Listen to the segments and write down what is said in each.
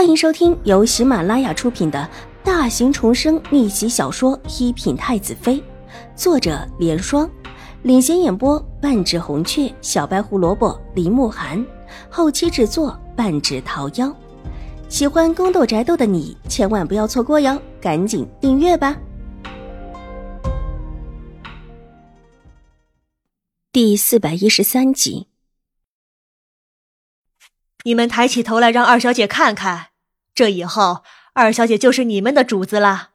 欢迎收听由喜马拉雅出品的大型重生逆袭小说《一品太子妃》，作者：莲霜，领衔演播：半指红雀、小白胡萝卜、林慕寒，后期制作：半指桃夭。喜欢宫斗宅斗的你千万不要错过哟，赶紧订阅吧！第四百一十三集。你们抬起头来，让二小姐看看。这以后，二小姐就是你们的主子了。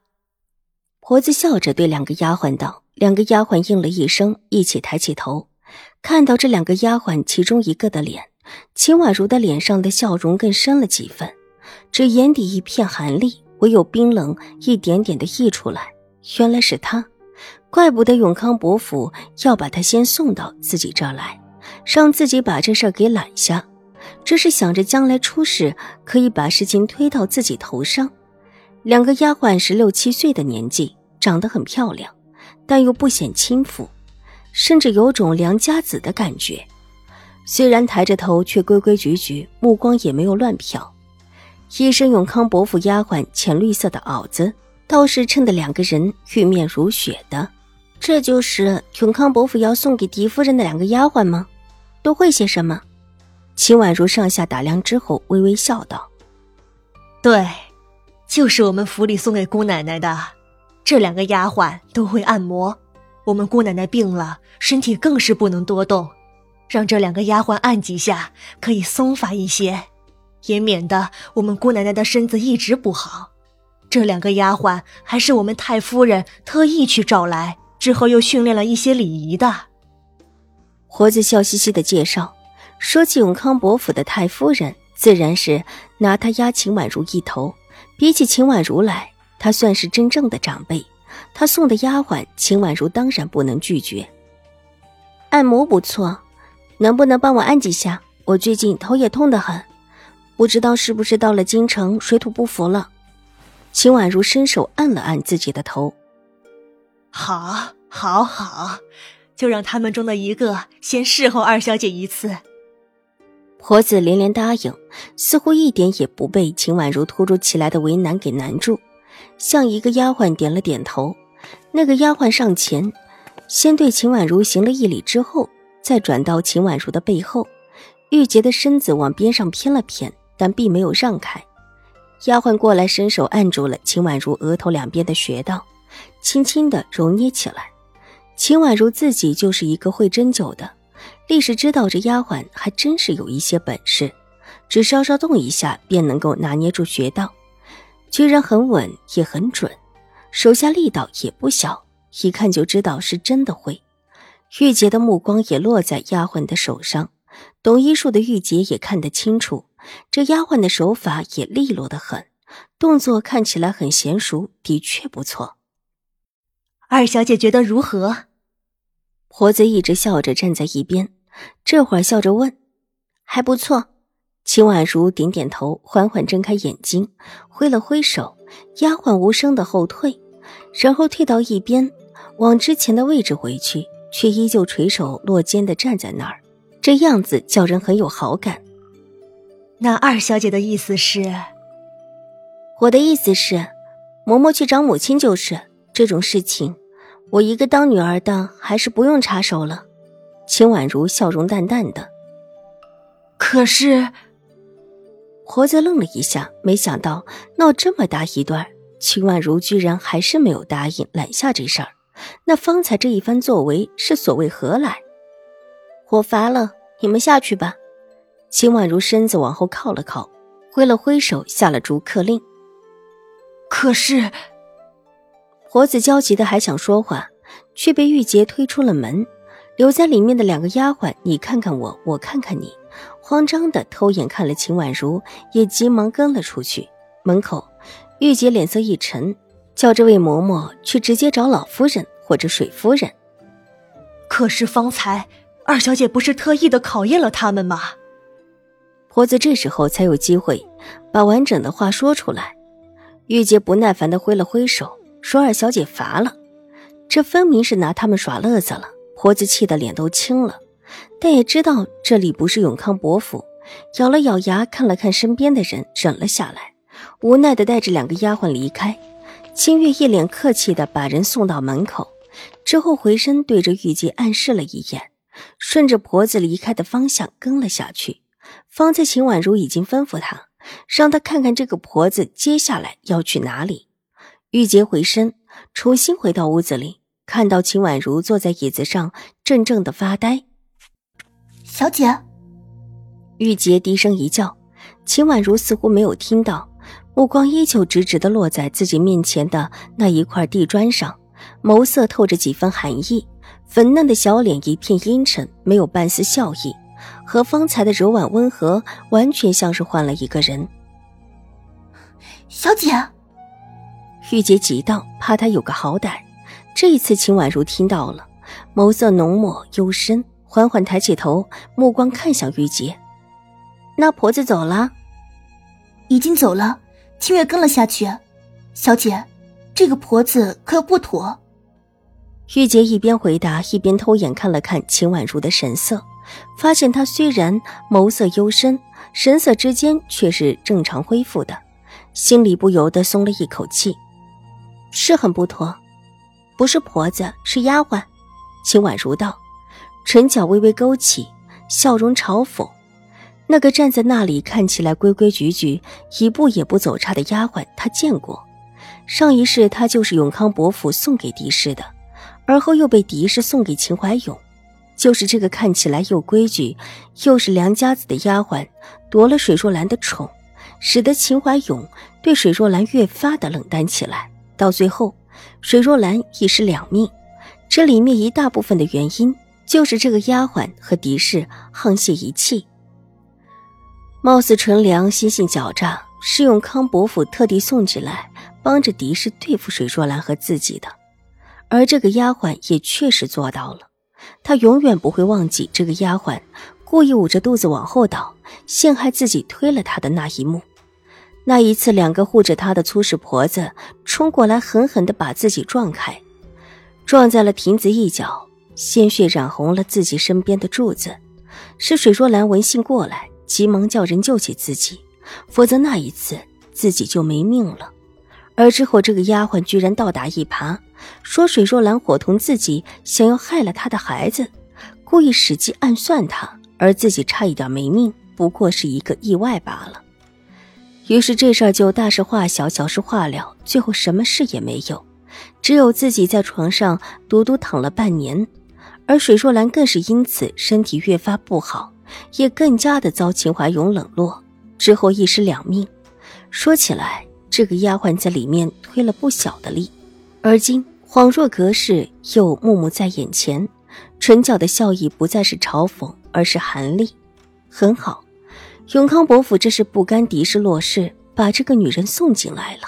婆子笑着对两个丫鬟道：“两个丫鬟应了一声，一起抬起头，看到这两个丫鬟其中一个的脸，秦婉如的脸上的笑容更深了几分，只眼底一片寒厉，唯有冰冷一点点的溢出来。原来是他，怪不得永康伯府要把他先送到自己这儿来，让自己把这事给揽下。”这是想着将来出事可以把事情推到自己头上。两个丫鬟十六七岁的年纪，长得很漂亮，但又不显轻浮，甚至有种良家子的感觉。虽然抬着头，却规规矩矩，目光也没有乱瞟。一身永康伯府丫鬟浅绿色的袄子，倒是衬得两个人玉面如雪的。这就是永康伯府要送给狄夫人的两个丫鬟吗？都会些什么？秦婉如上下打量之后，微微笑道：“对，就是我们府里送给姑奶奶的。这两个丫鬟都会按摩。我们姑奶奶病了，身体更是不能多动，让这两个丫鬟按几下，可以松发一些，也免得我们姑奶奶的身子一直不好。这两个丫鬟还是我们太夫人特意去找来，之后又训练了一些礼仪的。”活子笑嘻嘻的介绍。说起永康伯府的太夫人，自然是拿她压秦婉如一头。比起秦婉如来，她算是真正的长辈。她送的丫鬟，秦婉如当然不能拒绝。按摩不错，能不能帮我按几下？我最近头也痛得很，不知道是不是到了京城水土不服了。秦婉如伸手按了按自己的头。好，好，好，就让他们中的一个先侍候二小姐一次。婆子连连答应，似乎一点也不被秦婉如突如其来的为难给难住，向一个丫鬟点了点头。那个丫鬟上前，先对秦婉如行了一礼，之后再转到秦婉如的背后，玉洁的身子往边上偏了偏，但并没有让开。丫鬟过来，伸手按住了秦婉如额头两边的穴道，轻轻的揉捏起来。秦婉如自己就是一个会针灸的。立时知道这丫鬟还真是有一些本事，只稍稍动一下便能够拿捏住穴道，居然很稳也很准，手下力道也不小，一看就知道是真的会。玉洁的目光也落在丫鬟的手上，懂医术的玉洁也看得清楚，这丫鬟的手法也利落的很，动作看起来很娴熟，的确不错。二小姐觉得如何？婆子一直笑着站在一边，这会儿笑着问：“还不错。”秦婉如点点头，缓缓睁开眼睛，挥了挥手，丫鬟无声的后退，然后退到一边，往之前的位置回去，却依旧垂手落肩的站在那儿，这样子叫人很有好感。那二小姐的意思是？我的意思是，嬷嬷去找母亲就是这种事情。我一个当女儿的，还是不用插手了。秦婉如笑容淡淡的。可是，活子愣了一下，没想到闹这么大一段，秦婉如居然还是没有答应揽下这事儿。那方才这一番作为是所谓何来？我乏了，你们下去吧。秦婉如身子往后靠了靠，挥了挥手，下了逐客令。可是。婆子焦急的还想说话，却被玉洁推出了门。留在里面的两个丫鬟，你看看我，我看看你，慌张的偷眼看了秦婉如，也急忙跟了出去。门口，玉洁脸色一沉，叫这位嬷嬷去直接找老夫人或者水夫人。可是方才二小姐不是特意的考验了他们吗？婆子这时候才有机会把完整的话说出来。玉洁不耐烦的挥了挥手。说二小姐乏了，这分明是拿他们耍乐子了。婆子气得脸都青了，但也知道这里不是永康伯府，咬了咬牙，看了看身边的人，忍了下来。无奈的带着两个丫鬟离开。清月一脸客气的把人送到门口，之后回身对着玉洁暗示了一眼，顺着婆子离开的方向跟了下去。方才秦婉如已经吩咐他，让他看看这个婆子接下来要去哪里。玉洁回身，重新回到屋子里，看到秦婉如坐在椅子上，怔怔的发呆。小姐，玉洁低声一叫，秦婉如似乎没有听到。目光依旧直直的落在自己面前的那一块地砖上，眸色透着几分寒意，粉嫩的小脸一片阴沉，没有半丝笑意，和方才的柔婉温和完全像是换了一个人。小姐，玉洁急道：“怕他有个好歹。”这一次，秦婉如听到了，眸色浓墨幽深，缓缓抬起头，目光看向玉洁：“那婆子走了，已经走了。”清月跟了下去，小姐，这个婆子可有不妥。玉洁一边回答，一边偷眼看了看秦婉如的神色，发现她虽然眸色幽深，神色之间却是正常恢复的，心里不由得松了一口气。是很不妥，不是婆子，是丫鬟。秦婉如道，唇角微微勾起，笑容嘲讽。那个站在那里看起来规规矩矩、一步也不走差的丫鬟，他见过。上一世她就是永康伯府送给狄氏的，而后又被狄氏送给秦怀勇。就是这个看起来又规矩，又是良家子的丫鬟，夺了水若兰的宠，使得秦怀勇对水若兰越发的冷淡起来。到最后，水若兰已是两命。这里面一大部分的原因，就是这个丫鬟和狄氏沆瀣一气。貌似纯良，心性狡诈，是用康伯府特地送进来，帮着狄氏对付水若兰和自己的。而这个丫鬟也确实做到了，她永远不会忘记这个丫鬟故意捂着肚子往后倒，陷害自己推了她的那一幕。那一次，两个护着她的粗使婆子冲过来，狠狠地把自己撞开，撞在了亭子一角，鲜血染红了自己身边的柱子。是水若兰闻讯过来。急忙叫人救起自己，否则那一次自己就没命了。而之后，这个丫鬟居然倒打一耙，说水若兰伙同自己想要害了他的孩子，故意使计暗算他，而自己差一点没命，不过是一个意外罢了。于是这事儿就大事化小，小事化了，最后什么事也没有，只有自己在床上独独躺了半年，而水若兰更是因此身体越发不好。也更加的遭秦怀勇冷落，之后一尸两命。说起来，这个丫鬟在里面推了不小的力，而今恍若隔世，又目目在眼前，唇角的笑意不再是嘲讽，而是寒厉。很好，永康伯府这是不甘敌视落势，把这个女人送进来了。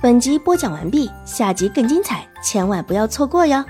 本集播讲完毕，下集更精彩，千万不要错过哟。